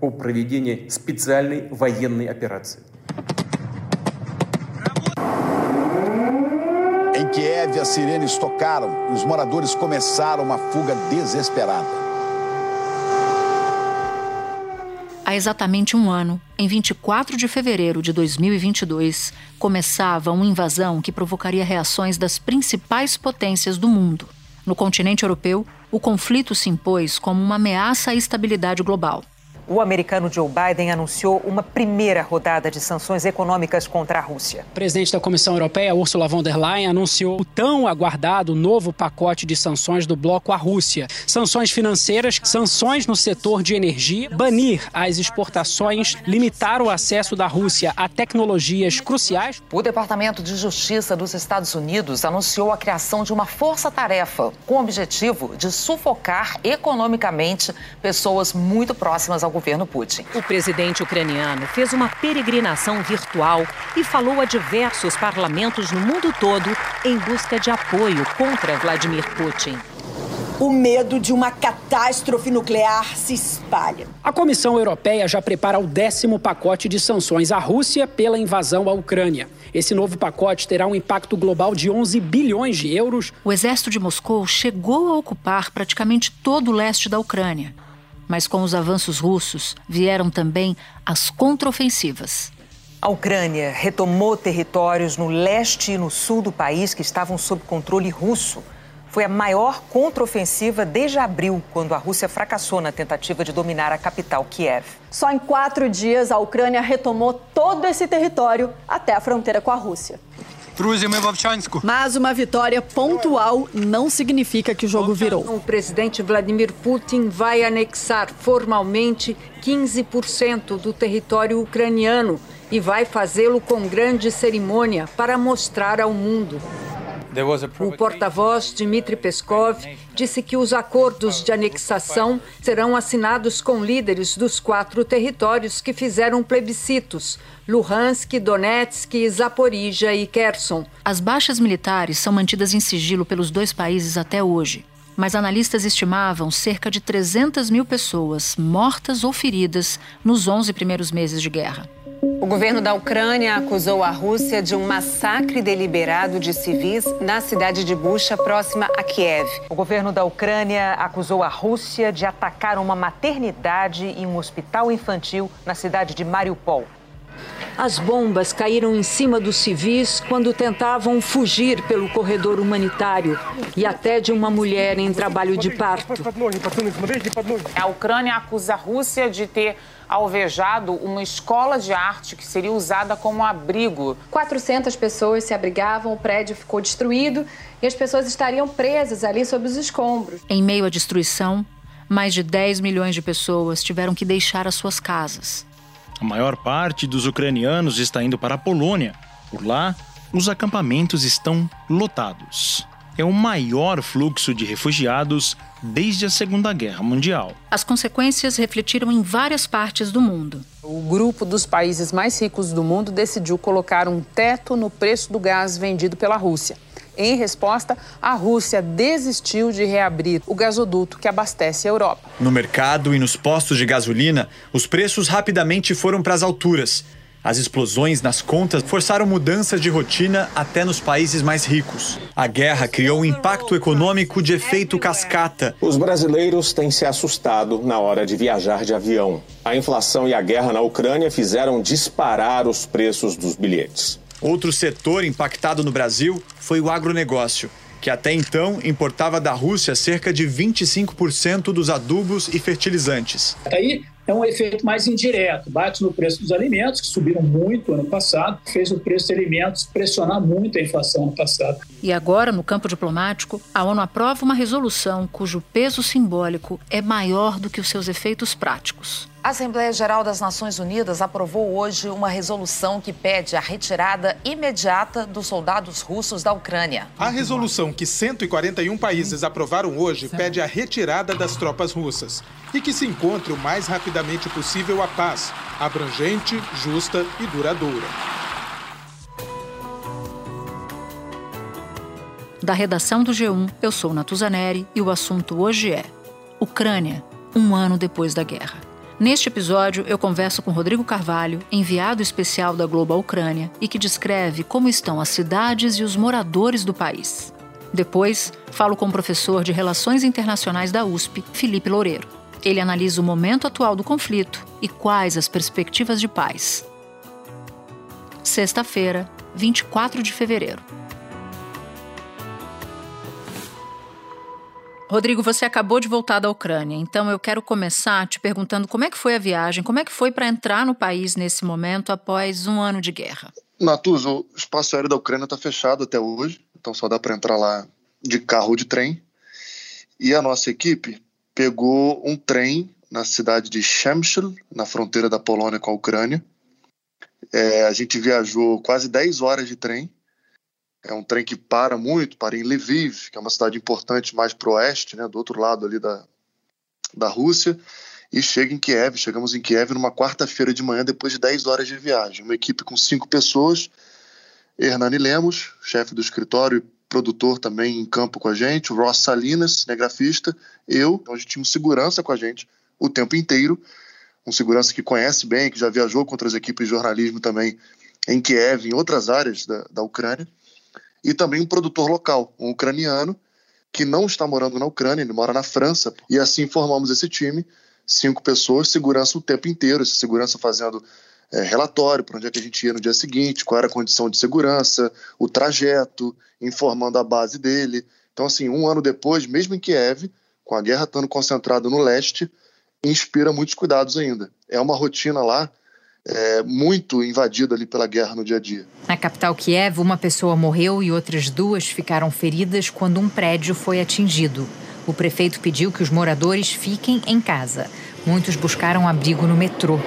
о проведении специальной военной операции. Em Kiev, as sirenes tocaram e os moradores começaram uma fuga desesperada. Há exatamente um ano, em 24 de fevereiro de 2022, começava uma invasão que provocaria reações das principais potências do mundo. No continente europeu, o conflito se impôs como uma ameaça à estabilidade global o americano Joe Biden anunciou uma primeira rodada de sanções econômicas contra a Rússia. O presidente da Comissão Europeia, Ursula von der Leyen, anunciou o tão aguardado novo pacote de sanções do bloco à Rússia. Sanções financeiras, sanções no setor de energia, banir as exportações, limitar o acesso da Rússia a tecnologias cruciais. O Departamento de Justiça dos Estados Unidos anunciou a criação de uma força-tarefa com o objetivo de sufocar economicamente pessoas muito próximas ao governo Putin. O presidente ucraniano fez uma peregrinação virtual e falou a diversos parlamentos no mundo todo em busca de apoio contra Vladimir Putin. O medo de uma catástrofe nuclear se espalha. A Comissão Europeia já prepara o décimo pacote de sanções à Rússia pela invasão à Ucrânia. Esse novo pacote terá um impacto global de 11 bilhões de euros. O exército de Moscou chegou a ocupar praticamente todo o leste da Ucrânia. Mas com os avanços russos vieram também as contraofensivas. A Ucrânia retomou territórios no leste e no sul do país que estavam sob controle russo. Foi a maior contraofensiva desde abril, quando a Rússia fracassou na tentativa de dominar a capital, Kiev. Só em quatro dias, a Ucrânia retomou todo esse território até a fronteira com a Rússia. Mas uma vitória pontual não significa que o jogo virou. O presidente Vladimir Putin vai anexar formalmente 15% do território ucraniano e vai fazê-lo com grande cerimônia para mostrar ao mundo. O porta-voz Dmitry Peskov disse que os acordos de anexação serão assinados com líderes dos quatro territórios que fizeram plebiscitos: Luhansk, Donetsk, Zaporizhia e Kherson. As baixas militares são mantidas em sigilo pelos dois países até hoje. Mas analistas estimavam cerca de 300 mil pessoas mortas ou feridas nos 11 primeiros meses de guerra. O governo da Ucrânia acusou a Rússia de um massacre deliberado de civis na cidade de Bucha, próxima a Kiev. O governo da Ucrânia acusou a Rússia de atacar uma maternidade e um hospital infantil na cidade de Mariupol. As bombas caíram em cima dos civis quando tentavam fugir pelo corredor humanitário e até de uma mulher em trabalho de parto. A Ucrânia acusa a Rússia de ter alvejado uma escola de arte que seria usada como abrigo. 400 pessoas se abrigavam, o prédio ficou destruído e as pessoas estariam presas ali sob os escombros. Em meio à destruição, mais de 10 milhões de pessoas tiveram que deixar as suas casas. A maior parte dos ucranianos está indo para a Polônia. Por lá, os acampamentos estão lotados é o maior fluxo de refugiados desde a Segunda Guerra Mundial. As consequências refletiram em várias partes do mundo. O grupo dos países mais ricos do mundo decidiu colocar um teto no preço do gás vendido pela Rússia. Em resposta, a Rússia desistiu de reabrir o gasoduto que abastece a Europa. No mercado e nos postos de gasolina, os preços rapidamente foram para as alturas. As explosões nas contas forçaram mudanças de rotina até nos países mais ricos. A guerra criou um impacto econômico de efeito cascata. Os brasileiros têm se assustado na hora de viajar de avião. A inflação e a guerra na Ucrânia fizeram disparar os preços dos bilhetes. Outro setor impactado no Brasil foi o agronegócio que até então importava da Rússia cerca de 25% dos adubos e fertilizantes. Aí é um efeito mais indireto, bate no preço dos alimentos, que subiram muito ano passado, fez o preço de alimentos pressionar muito a inflação ano passado. E agora, no campo diplomático, a ONU aprova uma resolução cujo peso simbólico é maior do que os seus efeitos práticos. A Assembleia Geral das Nações Unidas aprovou hoje uma resolução que pede a retirada imediata dos soldados russos da Ucrânia. A resolução que 141 países aprovaram hoje pede a retirada das tropas russas e que se encontre o mais rapidamente possível a paz, abrangente, justa e duradoura. Da redação do G1, eu sou Natuzaneri e o assunto hoje é Ucrânia, um ano depois da guerra. Neste episódio, eu converso com Rodrigo Carvalho, enviado especial da Globo à Ucrânia, e que descreve como estão as cidades e os moradores do país. Depois, falo com o professor de Relações Internacionais da USP, Felipe Loureiro. Ele analisa o momento atual do conflito e quais as perspectivas de paz. Sexta-feira, 24 de fevereiro. Rodrigo, você acabou de voltar da Ucrânia, então eu quero começar te perguntando como é que foi a viagem, como é que foi para entrar no país nesse momento após um ano de guerra. Natuza, o espaço aéreo da Ucrânia está fechado até hoje, então só dá para entrar lá de carro ou de trem. E a nossa equipe pegou um trem na cidade de Shemshel, na fronteira da Polônia com a Ucrânia. É, a gente viajou quase 10 horas de trem é um trem que para muito, para em Lviv, que é uma cidade importante mais para o oeste, né, do outro lado ali da, da Rússia, e chega em Kiev. Chegamos em Kiev numa quarta-feira de manhã, depois de 10 horas de viagem. Uma equipe com cinco pessoas, Hernani Lemos, chefe do escritório e produtor também em campo com a gente, Ross Salinas, cinegrafista, eu, então a gente tinha um segurança com a gente o tempo inteiro, um segurança que conhece bem, que já viajou com outras equipes de jornalismo também em Kiev, em outras áreas da, da Ucrânia e também um produtor local, um ucraniano, que não está morando na Ucrânia, ele mora na França, e assim formamos esse time, cinco pessoas, segurança o tempo inteiro, essa segurança fazendo é, relatório para onde é que a gente ia no dia seguinte, qual era a condição de segurança, o trajeto, informando a base dele. Então, assim, um ano depois, mesmo em Kiev, com a guerra estando concentrada no leste, inspira muitos cuidados ainda. É uma rotina lá é, muito invadida ali pela guerra no dia a dia. Na capital Kiev, uma pessoa morreu e outras duas ficaram feridas quando um prédio foi atingido. O prefeito pediu que os moradores fiquem em casa. Muitos buscaram abrigo no metrô.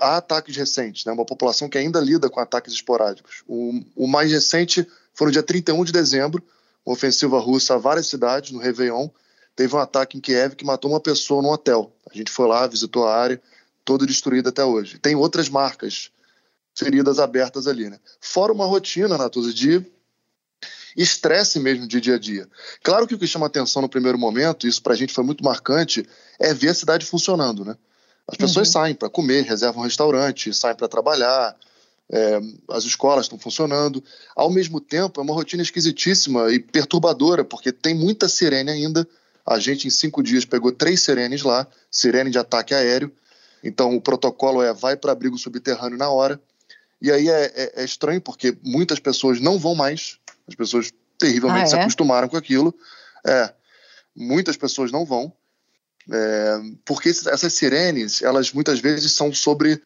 Há ataques recentes, né? uma população que ainda lida com ataques esporádicos. O, o mais recente foi no dia 31 de dezembro, uma ofensiva russa a várias cidades, no Réveillon. Teve um ataque em Kiev que matou uma pessoa num hotel. A gente foi lá, visitou a área, todo destruído até hoje. Tem outras marcas feridas abertas ali, né? Fora uma rotina, Natuza, de estresse mesmo de dia a dia. Claro que o que chama atenção no primeiro momento, isso para a gente foi muito marcante, é ver a cidade funcionando, né? As pessoas uhum. saem para comer, reservam um restaurante, saem para trabalhar, é, as escolas estão funcionando. Ao mesmo tempo, é uma rotina esquisitíssima e perturbadora, porque tem muita sirene ainda. A gente, em cinco dias, pegou três sirenes lá, sirene de ataque aéreo. Então, o protocolo é vai para abrigo subterrâneo na hora. E aí é, é, é, estranho, porque muitas pessoas não vão mais, as pessoas terrivelmente ah, é? se acostumaram com aquilo. É, muitas pessoas não vão, é, porque essas sirenes, elas muitas vezes são sobre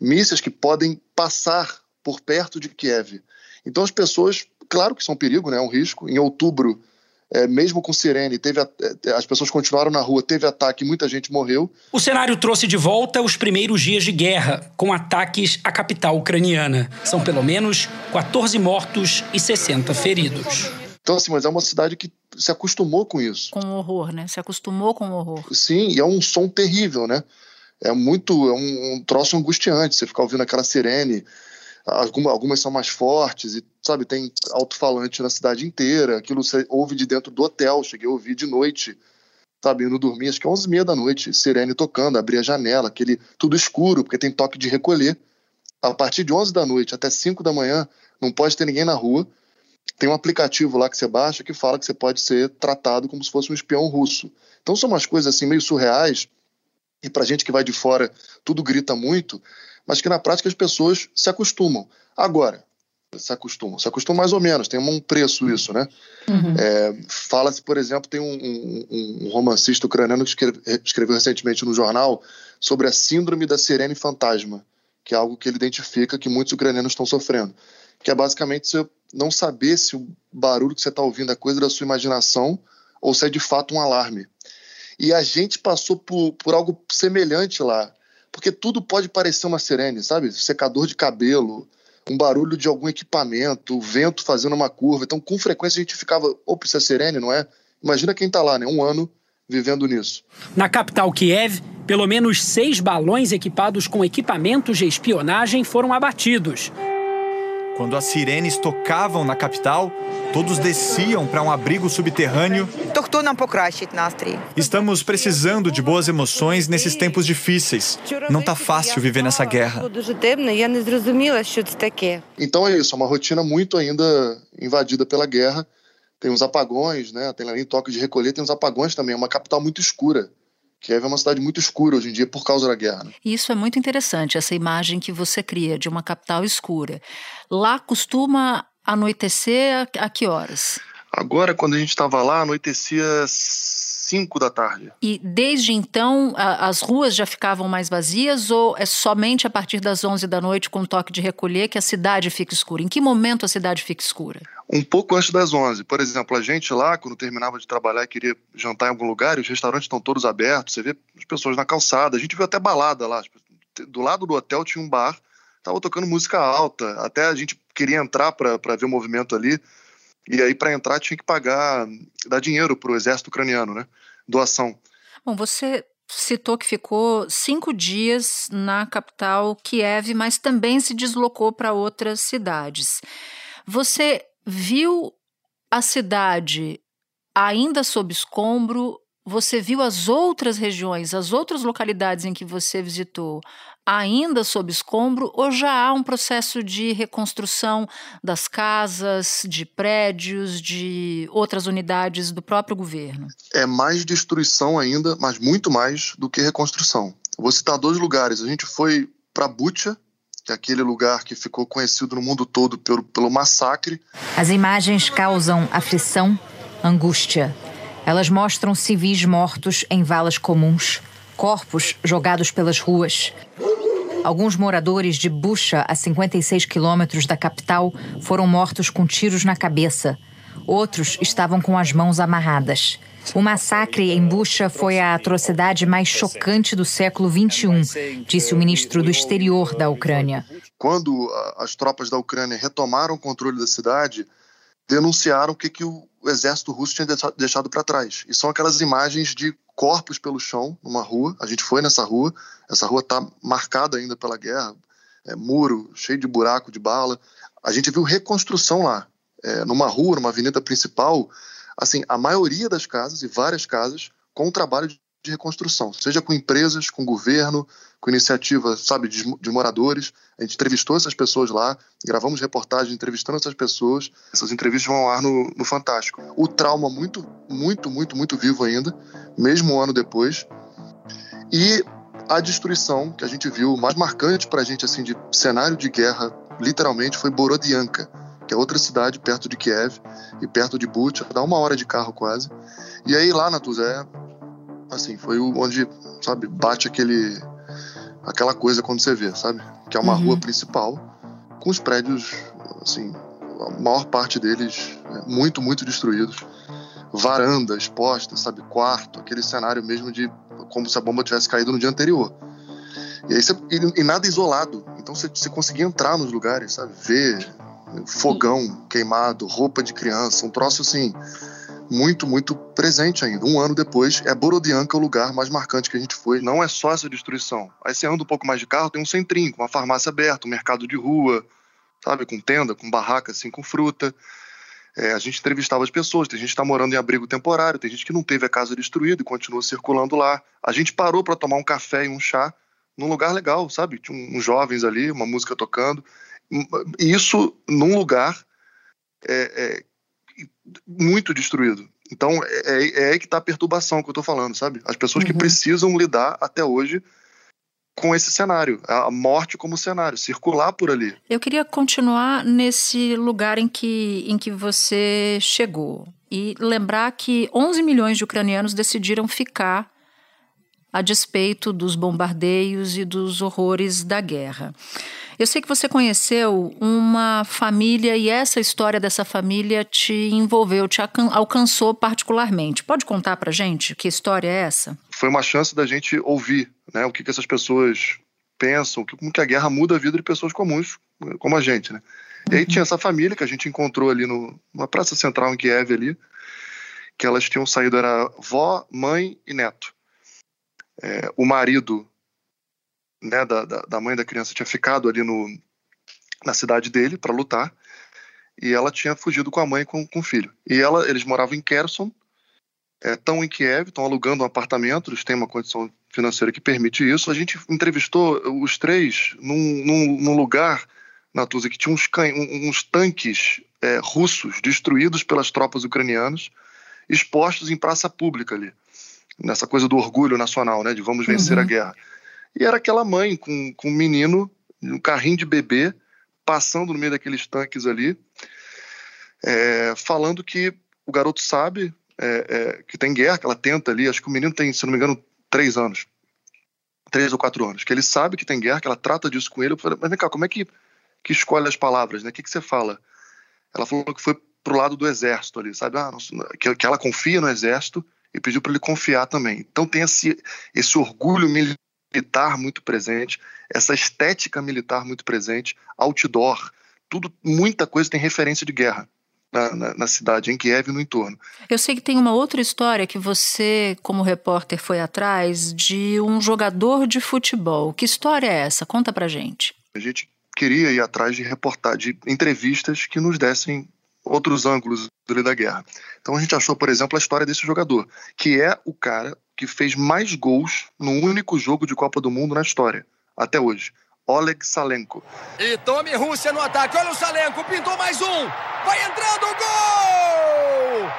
mísseis que podem passar por perto de Kiev. Então as pessoas, claro que são um perigo, né, é um risco. Em outubro é, mesmo com sirene, teve a, é, as pessoas continuaram na rua, teve ataque, muita gente morreu. O cenário trouxe de volta os primeiros dias de guerra, com ataques à capital ucraniana. São pelo menos 14 mortos e 60 feridos. Então, assim, mas é uma cidade que se acostumou com isso. Com o horror, né? Se acostumou com o horror. Sim, e é um som terrível, né? É muito, é um, um troço angustiante, você ficar ouvindo aquela sirene algumas, algumas são mais fortes e sabe tem alto-falante na cidade inteira. Aquilo você ouve de dentro do hotel cheguei a ouvir de noite sabe indo dormir acho que é onze e meia da noite sirene tocando abrir a janela aquele tudo escuro porque tem toque de recolher. A partir de onze da noite até cinco da manhã não pode ter ninguém na rua. Tem um aplicativo lá que você baixa que fala que você pode ser tratado como se fosse um espião russo. Então são umas coisas assim meio surreais e para gente que vai de fora tudo grita muito mas que na prática as pessoas se acostumam. Agora, se acostumam, se acostumam mais ou menos, tem um preço isso, né? Uhum. É, Fala-se, por exemplo, tem um, um, um, romancista ucraniano que escreve, escreveu recentemente no jornal sobre a síndrome da sirene fantasma, que é algo que ele identifica que muitos ucranianos estão sofrendo, que é basicamente você não saber se o barulho que você está ouvindo é coisa da sua imaginação ou se é de fato um alarme. E a gente passou por, por algo semelhante lá, porque tudo pode parecer uma sirene, sabe? Secador de cabelo, um barulho de algum equipamento, vento fazendo uma curva. Então, com frequência a gente ficava, opa, isso é sirene, não é? Imagina quem está lá, né? Um ano vivendo nisso. Na capital Kiev, pelo menos seis balões equipados com equipamentos de espionagem foram abatidos. Quando as sirenes tocavam na capital, todos desciam para um abrigo subterrâneo. Estamos precisando de boas emoções nesses tempos difíceis. Não tá fácil viver nessa guerra. Então é isso, é uma rotina muito ainda invadida pela guerra. Tem uns apagões, né? Tem ali toque de recolher, tem uns apagões também. É uma capital muito escura. Kiev é uma cidade muito escura hoje em dia por causa da guerra. Né? Isso é muito interessante, essa imagem que você cria de uma capital escura. Lá costuma anoitecer a, a que horas? Agora, quando a gente estava lá, anoitecia 5 da tarde. E desde então a, as ruas já ficavam mais vazias ou é somente a partir das 11 da noite com o toque de recolher que a cidade fica escura? Em que momento a cidade fica escura? Um pouco antes das 11. Por exemplo, a gente lá, quando terminava de trabalhar e queria jantar em algum lugar, os restaurantes estão todos abertos, você vê as pessoas na calçada. A gente viu até balada lá. Do lado do hotel tinha um bar, tava tocando música alta. Até a gente queria entrar para ver o movimento ali. E aí, para entrar, tinha que pagar, dar dinheiro para o exército ucraniano, né? Doação. Bom, você citou que ficou cinco dias na capital Kiev, mas também se deslocou para outras cidades. Você viu a cidade ainda sob escombro? Você viu as outras regiões, as outras localidades em que você visitou ainda sob escombro ou já há um processo de reconstrução das casas, de prédios, de outras unidades do próprio governo? É mais destruição ainda, mas muito mais do que reconstrução. vou citar dois lugares. A gente foi para Bucha, que é aquele lugar que ficou conhecido no mundo todo pelo, pelo massacre. As imagens causam aflição, angústia. Elas mostram civis mortos em valas comuns, corpos jogados pelas ruas. Alguns moradores de Bucha, a 56 quilômetros da capital, foram mortos com tiros na cabeça. Outros estavam com as mãos amarradas. O massacre em Bucha foi a atrocidade mais chocante do século XXI, disse o ministro do Exterior da Ucrânia. Quando as tropas da Ucrânia retomaram o controle da cidade, denunciaram o que, que o exército russo tinha deixado para trás. E são aquelas imagens de corpos pelo chão numa rua. A gente foi nessa rua. Essa rua está marcada ainda pela guerra. É, muro cheio de buraco de bala. A gente viu reconstrução lá. É, numa rua, numa avenida principal, assim, a maioria das casas e várias casas com um trabalho de de reconstrução, seja com empresas, com governo, com iniciativa, sabe, de, de, moradores. A gente entrevistou essas pessoas lá, gravamos reportagem entrevistando essas pessoas. Essas entrevistas vão ao ar no, no Fantástico. O trauma muito, muito, muito, muito vivo ainda, mesmo um ano depois. E a destruição que a gente viu, mais marcante para a gente, assim, de cenário de guerra, literalmente, foi Borodianka, que é outra cidade perto de Kiev e perto de Bucha, dá uma hora de carro quase. E aí lá, Natuzé, assim, foi onde, sabe, bate aquele aquela coisa quando você vê, sabe? Que é uma uhum. rua principal com os prédios, assim, a maior parte deles né, muito, muito destruídos. Varandas postas, sabe? Quarto, aquele cenário mesmo de como se a bomba tivesse caído no dia anterior. E aí você, e, e nada isolado. Então você, você conseguia entrar nos lugares, sabe? Ver fogão queimado, roupa de criança, um troço assim muito, muito presente ainda. Um ano depois, é Borodianka o lugar mais marcante que a gente foi. Não é só essa destruição. Aí você anda um pouco mais de carro, tem um centrinho, com uma farmácia aberta, um mercado de rua, sabe, com tenda, com barraca, assim, com fruta. É, a gente entrevistava as pessoas, tem gente que está morando em abrigo temporário, tem gente que não teve a casa destruída e continua circulando lá. A gente parou para tomar um café e um chá num lugar legal, sabe? Tinha uns jovens ali, uma música tocando. Isso num lugar é, é, muito destruído. Então é, é, é aí que está a perturbação que eu estou falando, sabe? As pessoas uhum. que precisam lidar até hoje com esse cenário, a morte como cenário, circular por ali. Eu queria continuar nesse lugar em que, em que você chegou e lembrar que 11 milhões de ucranianos decidiram ficar a despeito dos bombardeios e dos horrores da guerra. Eu sei que você conheceu uma família e essa história dessa família te envolveu, te alcançou particularmente. Pode contar pra gente que história é essa? Foi uma chance da gente ouvir né, o que, que essas pessoas pensam, como que a guerra muda a vida de pessoas comuns, como a gente, né? E aí tinha essa família que a gente encontrou ali no, numa praça central em Kiev ali, que elas tinham saído, era vó, mãe e neto. É, o marido né, da, da, mãe da criança tinha ficado ali no, na cidade dele para lutar e ela tinha fugido com a mãe com, com o filho. E ela, eles moravam em Kherson, estão é, em Kiev, estão alugando um apartamento, eles têm uma condição financeira que permite isso. A gente entrevistou os três num, num, num lugar, Natuza, que tinha uns, uns tanques é, russos destruídos pelas tropas ucranianas, expostos em praça pública ali, nessa coisa do orgulho nacional, né, de vamos vencer uhum. a guerra. E era aquela mãe com, com um menino, um carrinho de bebê, passando no meio daqueles tanques ali, é, falando que o garoto sabe é, é, que tem guerra, que ela tenta ali, acho que o menino tem, se não me engano, três anos. Três ou quatro anos. Que ele sabe que tem guerra, que ela trata disso com ele. Eu falei, mas vem cá, como é que, que escolhe as palavras, né? O que, que você fala? Ela falou que foi pro lado do exército ali, sabe? Ah, nossa, que, que ela confia no exército e pediu para ele confiar também. Então tem esse, esse orgulho militar muito presente, essa estética militar muito presente, outdoor, tudo, muita coisa tem referência de guerra. Na, na, na, cidade, em Kiev e no entorno. Eu sei que tem uma outra história que você, como repórter, foi atrás de um jogador de futebol. Que história é essa? Conta pra gente. A gente queria ir atrás de reportar, de entrevistas que nos dessem outros ângulos da guerra. Então a gente achou, por exemplo, a história desse jogador, que é o cara que fez mais gols num único jogo de Copa do Mundo na história, até hoje. Oleg Salenko. E tome Rússia no ataque. Olha o Salenko, pintou mais um. Vai entrando, gol!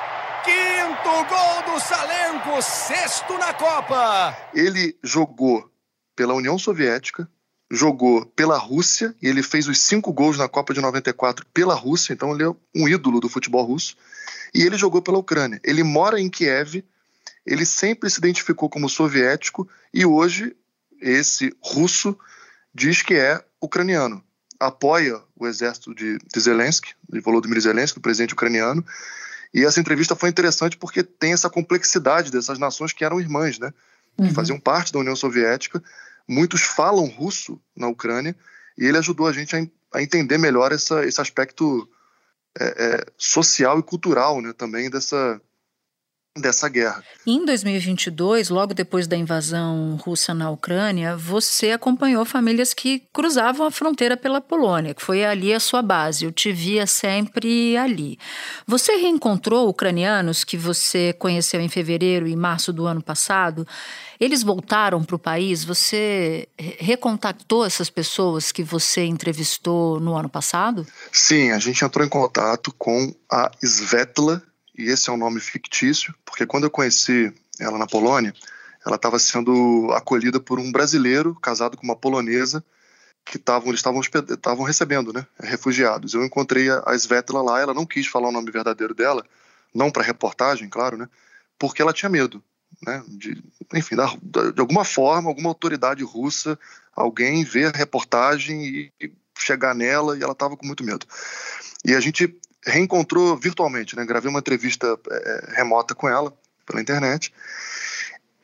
Quinto gol do Salenko, sexto na Copa. Ele jogou pela União Soviética, jogou pela Rússia e ele fez os cinco gols na Copa de 94 pela Rússia, então ele é um ídolo do futebol russo. E ele jogou pela Ucrânia. Ele mora em Kiev ele sempre se identificou como soviético e hoje esse russo diz que é ucraniano. Apoia o exército de, de Zelensky, de Volodymyr Zelensky, o presidente ucraniano. E essa entrevista foi interessante porque tem essa complexidade dessas nações que eram irmãs, né? Que uhum. faziam parte da União Soviética. Muitos falam russo na Ucrânia e ele ajudou a gente a, a entender melhor essa, esse aspecto é, é, social e cultural, né? Também dessa dessa guerra. Em 2022, logo depois da invasão russa na Ucrânia, você acompanhou famílias que cruzavam a fronteira pela Polônia, que foi ali a sua base. Eu te via sempre ali. Você reencontrou ucranianos que você conheceu em fevereiro e março do ano passado? Eles voltaram para o país? Você recontactou essas pessoas que você entrevistou no ano passado? Sim, a gente entrou em contato com a Svetla e esse é um nome fictício, porque quando eu conheci ela na Polônia, ela estava sendo acolhida por um brasileiro casado com uma polonesa que tavam, eles estavam recebendo, né, refugiados. Eu encontrei a Svetla lá, ela não quis falar o nome verdadeiro dela, não para reportagem, claro, né, porque ela tinha medo, né, de, enfim, da, de alguma forma, alguma autoridade russa, alguém ver a reportagem e, e chegar nela, e ela estava com muito medo. E a gente reencontrou virtualmente, né? Gravei uma entrevista é, remota com ela pela internet.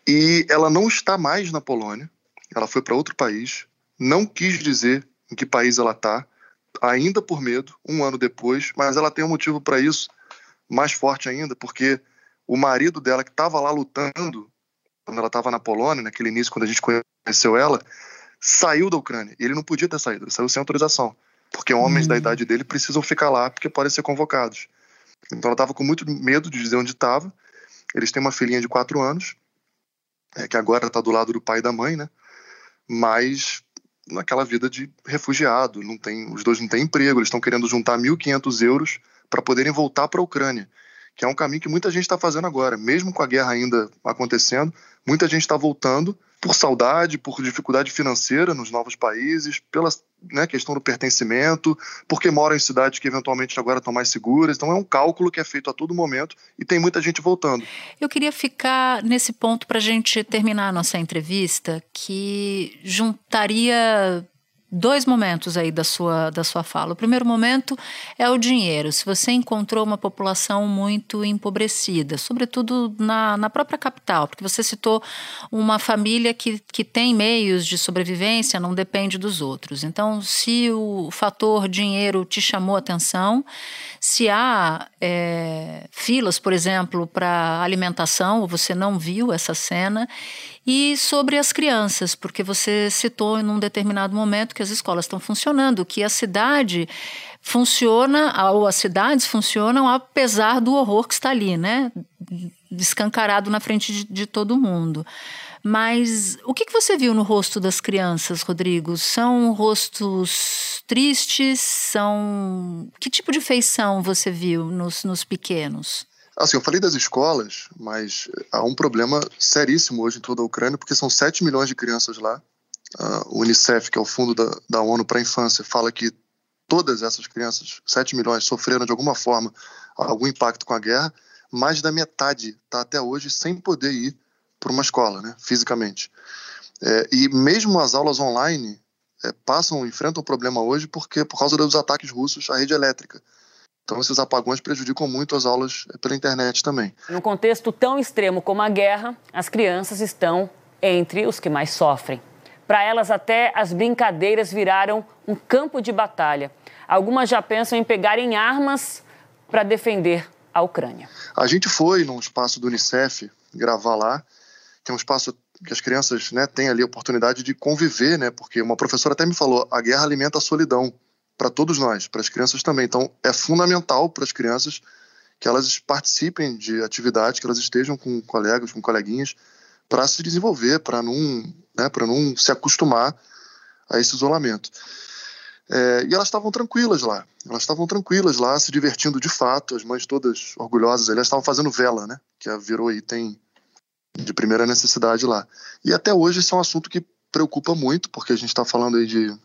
E ela não está mais na Polônia. Ela foi para outro país. Não quis dizer em que país ela está, ainda por medo, um ano depois. Mas ela tem um motivo para isso mais forte ainda, porque o marido dela que estava lá lutando quando ela estava na Polônia, naquele início quando a gente conheceu ela, saiu da Ucrânia. Ele não podia ter saído, ele saiu sem autorização porque homens da hum. idade dele precisam ficar lá porque podem ser convocados. Então ela estava com muito medo de dizer onde estava. Eles têm uma filhinha de quatro anos, é, que agora está do lado do pai e da mãe, né? Mas naquela vida de refugiado, não tem, os dois não têm emprego, eles estão querendo juntar 1.500 euros para poderem voltar para a Ucrânia, que é um caminho que muita gente está fazendo agora, mesmo com a guerra ainda acontecendo, muita gente está voltando por saudade, por dificuldade financeira nos novos países, pela né, questão do pertencimento, porque moram em cidades que eventualmente agora estão mais seguras. Então é um cálculo que é feito a todo momento e tem muita gente voltando. Eu queria ficar nesse ponto para a gente terminar a nossa entrevista, que juntaria dois momentos aí da sua, da sua fala. O primeiro momento é o dinheiro. Se você encontrou uma população muito empobrecida, sobretudo na, na própria capital, porque você citou uma família que, que tem meios de sobrevivência, não depende dos outros. Então, se o fator dinheiro te chamou atenção, se há é, filas, por exemplo, para alimentação, você não viu essa cena, e sobre as crianças, porque você citou em um determinado momento que as escolas estão funcionando, que a cidade funciona, ou as cidades funcionam apesar do horror que está ali, né? Descancarado na frente de, de todo mundo. Mas o que, que você viu no rosto das crianças, Rodrigo? São rostos tristes? São. Que tipo de feição você viu nos, nos pequenos? Assim, eu falei das escolas, mas há um problema seríssimo hoje em toda a Ucrânia, porque são 7 milhões de crianças lá. o Unicef, que é o fundo da, da ONU para a infância, fala que todas essas crianças, 7 milhões, sofreram de alguma forma algum impacto com a guerra. Mais da metade está até hoje sem poder ir para uma escola, né, fisicamente. É, e mesmo as aulas online é, passam, enfrentam o problema hoje porque por causa dos ataques russos à rede elétrica. Então, esses apagões prejudicam muito as aulas pela internet também. Num contexto tão extremo como a guerra, as crianças estão entre os que mais sofrem. Para elas, até as brincadeiras viraram um campo de batalha. Algumas já pensam em pegarem armas para defender a Ucrânia. A gente foi num espaço do Unicef gravar lá, que é um espaço que as crianças né, têm ali a oportunidade de conviver, né? Porque uma professora até me falou, a guerra alimenta a solidão para todos nós, para as crianças também. Então, é fundamental para as crianças que elas participem de atividades, que elas estejam com colegas, com coleguinhas, para se desenvolver, para não, né, para não se acostumar a esse isolamento. É, e elas estavam tranquilas lá, elas estavam tranquilas lá, se divertindo de fato, as mães todas orgulhosas, elas estavam fazendo vela, né, que virou item de primeira necessidade lá. E até hoje esse é um assunto que preocupa muito, porque a gente está falando aí de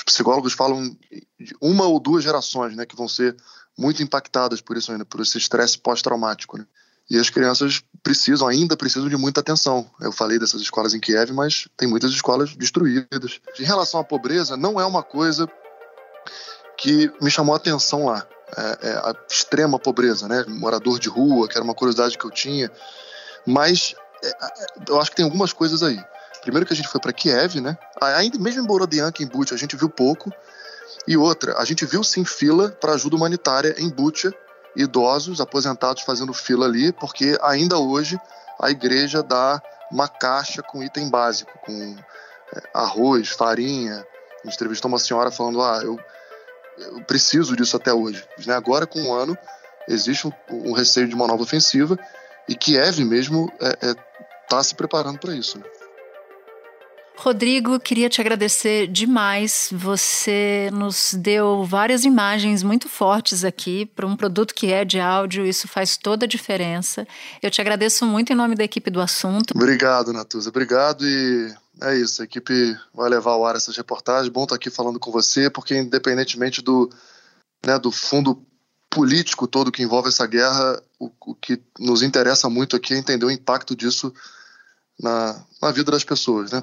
os psicólogos falam de uma ou duas gerações, né, que vão ser muito impactadas por isso ainda, por esse estresse pós-traumático, né? E as crianças precisam, ainda precisam de muita atenção. Eu falei dessas escolas em Kiev, mas tem muitas escolas destruídas. Em relação à pobreza, não é uma coisa que me chamou a atenção lá. É, é a extrema pobreza, né? Morador de rua, que era uma curiosidade que eu tinha. Mas é, é eu acho que tem algumas coisas aí. Primeiro que a gente foi para Kiev, né? Ainda mesmo em Borodianka, em Bucha, a gente viu pouco. E outra, a gente viu sim fila para ajuda humanitária em Bucha, idosos, aposentados fazendo fila ali, porque ainda hoje a igreja dá uma caixa com item básico, com é, arroz, farinha. A gente entrevistou uma senhora falando: ah, eu, eu preciso disso até hoje. Né? Agora, com um ano, existe um, um, receio de uma nova ofensiva e Kiev mesmo está é, é, tá se preparando para isso. Né? Rodrigo, queria te agradecer demais. Você nos deu várias imagens muito fortes aqui para um produto que é de áudio, isso faz toda a diferença. Eu te agradeço muito em nome da equipe do assunto. Obrigado, Natuza. Obrigado e é isso. A equipe vai levar ao ar essas reportagens. Bom estar aqui falando com você, porque independentemente do, né, do fundo político todo que envolve essa guerra, o, o que nos interessa muito aqui é entender o impacto disso na, na vida das pessoas, né?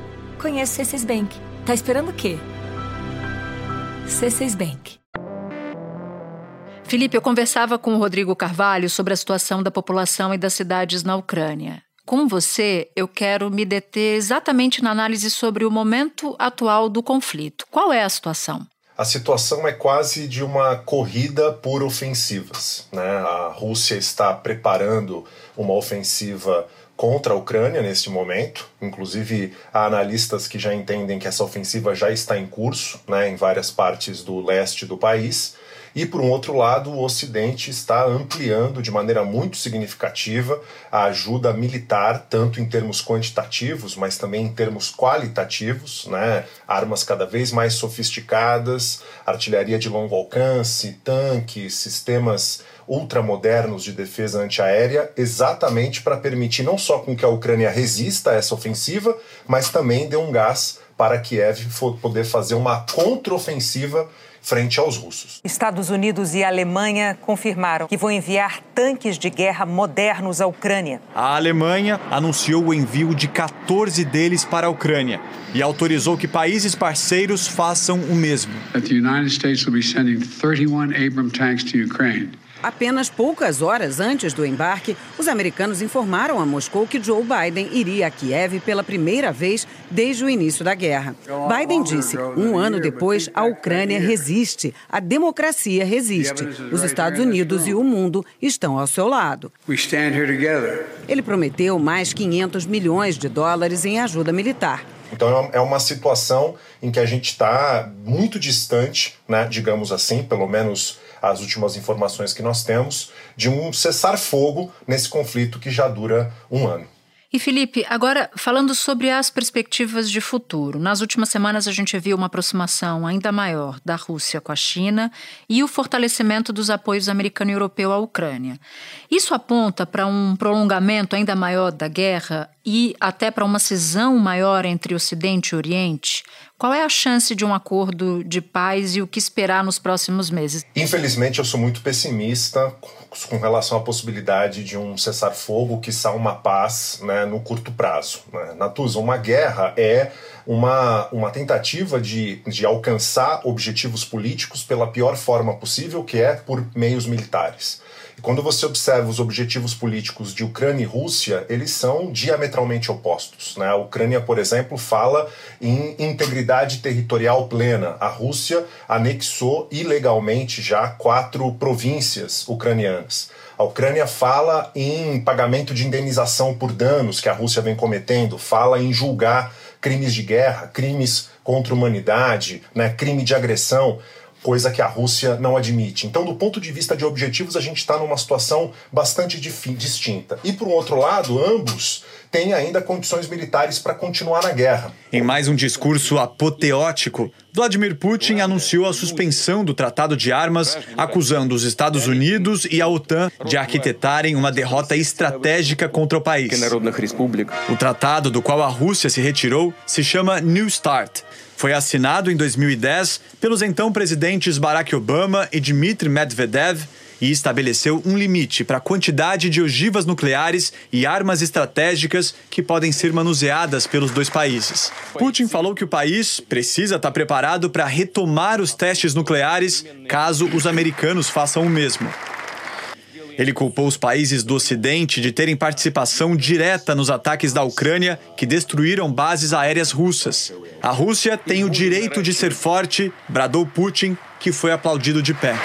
Conheço C6 Bank. Tá esperando o quê? C6 Bank. Felipe, eu conversava com o Rodrigo Carvalho sobre a situação da população e das cidades na Ucrânia. Com você, eu quero me deter exatamente na análise sobre o momento atual do conflito. Qual é a situação? A situação é quase de uma corrida por ofensivas. Né? A Rússia está preparando uma ofensiva contra a Ucrânia neste momento. Inclusive, há analistas que já entendem que essa ofensiva já está em curso né, em várias partes do leste do país. E, por um outro lado, o Ocidente está ampliando de maneira muito significativa a ajuda militar, tanto em termos quantitativos, mas também em termos qualitativos, né? armas cada vez mais sofisticadas, artilharia de longo alcance, tanques, sistemas ultramodernos de defesa antiaérea, exatamente para permitir não só com que a Ucrânia resista a essa ofensiva, mas também dê um gás para Kiev poder fazer uma contraofensiva frente aos russos. Estados Unidos e Alemanha confirmaram que vão enviar tanques de guerra modernos à Ucrânia. A Alemanha anunciou o envio de 14 deles para a Ucrânia e autorizou que países parceiros façam o mesmo. That the United States will be sending 31 Abram tanks to Ukraine. Apenas poucas horas antes do embarque, os americanos informaram a Moscou que Joe Biden iria a Kiev pela primeira vez desde o início da guerra. Biden disse: um ano depois, a Ucrânia resiste, a democracia resiste. Os Estados Unidos e o mundo estão ao seu lado. Ele prometeu mais 500 milhões de dólares em ajuda militar. Então é uma situação em que a gente está muito distante, né, digamos assim, pelo menos as últimas informações que nós temos, de um cessar-fogo nesse conflito que já dura um ano. E Felipe, agora falando sobre as perspectivas de futuro. Nas últimas semanas a gente viu uma aproximação ainda maior da Rússia com a China e o fortalecimento dos apoios americano e europeu à Ucrânia. Isso aponta para um prolongamento ainda maior da guerra e até para uma cisão maior entre Ocidente e Oriente? Qual é a chance de um acordo de paz e o que esperar nos próximos meses? Infelizmente, eu sou muito pessimista com relação à possibilidade de um cessar-fogo, que quiçá uma paz né, no curto prazo. Né? Natuza, uma guerra é uma, uma tentativa de, de alcançar objetivos políticos pela pior forma possível, que é por meios militares. Quando você observa os objetivos políticos de Ucrânia e Rússia, eles são diametralmente opostos. Né? A Ucrânia, por exemplo, fala em integridade territorial plena. A Rússia anexou ilegalmente já quatro províncias ucranianas. A Ucrânia fala em pagamento de indenização por danos que a Rússia vem cometendo, fala em julgar crimes de guerra, crimes contra a humanidade, né, crime de agressão coisa que a Rússia não admite. Então, do ponto de vista de objetivos, a gente está numa situação bastante distinta. E, por um outro lado, ambos têm ainda condições militares para continuar na guerra. Em mais um discurso apoteótico, Vladimir Putin anunciou a suspensão do Tratado de Armas, acusando os Estados Unidos e a OTAN de arquitetarem uma derrota estratégica contra o país. O tratado do qual a Rússia se retirou se chama New START foi assinado em 2010 pelos então presidentes Barack Obama e Dmitry Medvedev e estabeleceu um limite para a quantidade de ogivas nucleares e armas estratégicas que podem ser manuseadas pelos dois países. Putin falou que o país precisa estar preparado para retomar os testes nucleares caso os americanos façam o mesmo. Ele culpou os países do Ocidente de terem participação direta nos ataques da Ucrânia que destruíram bases aéreas russas. A Rússia tem o direito de ser forte, bradou Putin, que foi aplaudido de pé.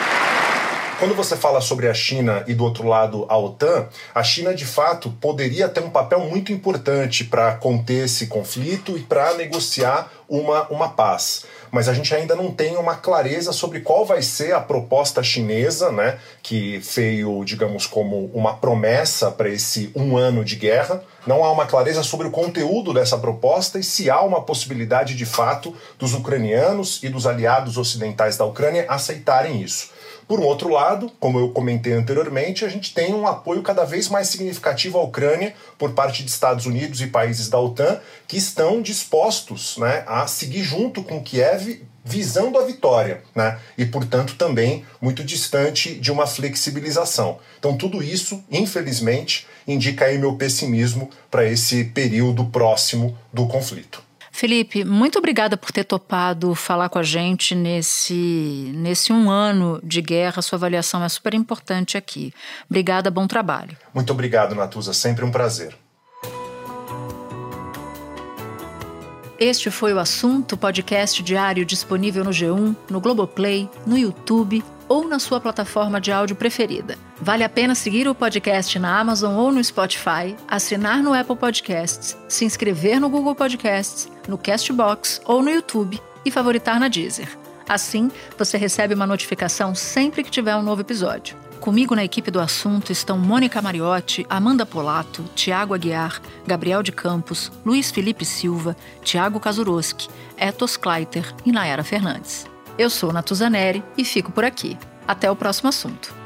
Quando você fala sobre a China e do outro lado a OTAN, a China de fato poderia ter um papel muito importante para conter esse conflito e para negociar uma, uma paz. Mas a gente ainda não tem uma clareza sobre qual vai ser a proposta chinesa, né, que veio, digamos, como uma promessa para esse um ano de guerra. Não há uma clareza sobre o conteúdo dessa proposta e se há uma possibilidade de fato dos ucranianos e dos aliados ocidentais da Ucrânia aceitarem isso. Por um outro lado, como eu comentei anteriormente, a gente tem um apoio cada vez mais significativo à Ucrânia por parte de Estados Unidos e países da OTAN que estão dispostos né, a seguir junto com Kiev visando a vitória, né? E portanto também muito distante de uma flexibilização. Então tudo isso, infelizmente, indica aí meu pessimismo para esse período próximo do conflito. Felipe, muito obrigada por ter topado falar com a gente nesse, nesse um ano de guerra. Sua avaliação é super importante aqui. Obrigada, bom trabalho. Muito obrigado, Natuza. Sempre um prazer. Este foi o assunto podcast diário disponível no G1, no Globoplay, no YouTube ou na sua plataforma de áudio preferida. Vale a pena seguir o podcast na Amazon ou no Spotify, assinar no Apple Podcasts, se inscrever no Google Podcasts, no Castbox ou no YouTube e favoritar na Deezer. Assim, você recebe uma notificação sempre que tiver um novo episódio. Comigo na equipe do assunto estão Mônica Mariotti, Amanda Polato, Tiago Aguiar, Gabriel de Campos, Luiz Felipe Silva, Tiago Kazuroski, Etos Kleiter e Nayara Fernandes. Eu sou Natuzaneri e fico por aqui. Até o próximo assunto.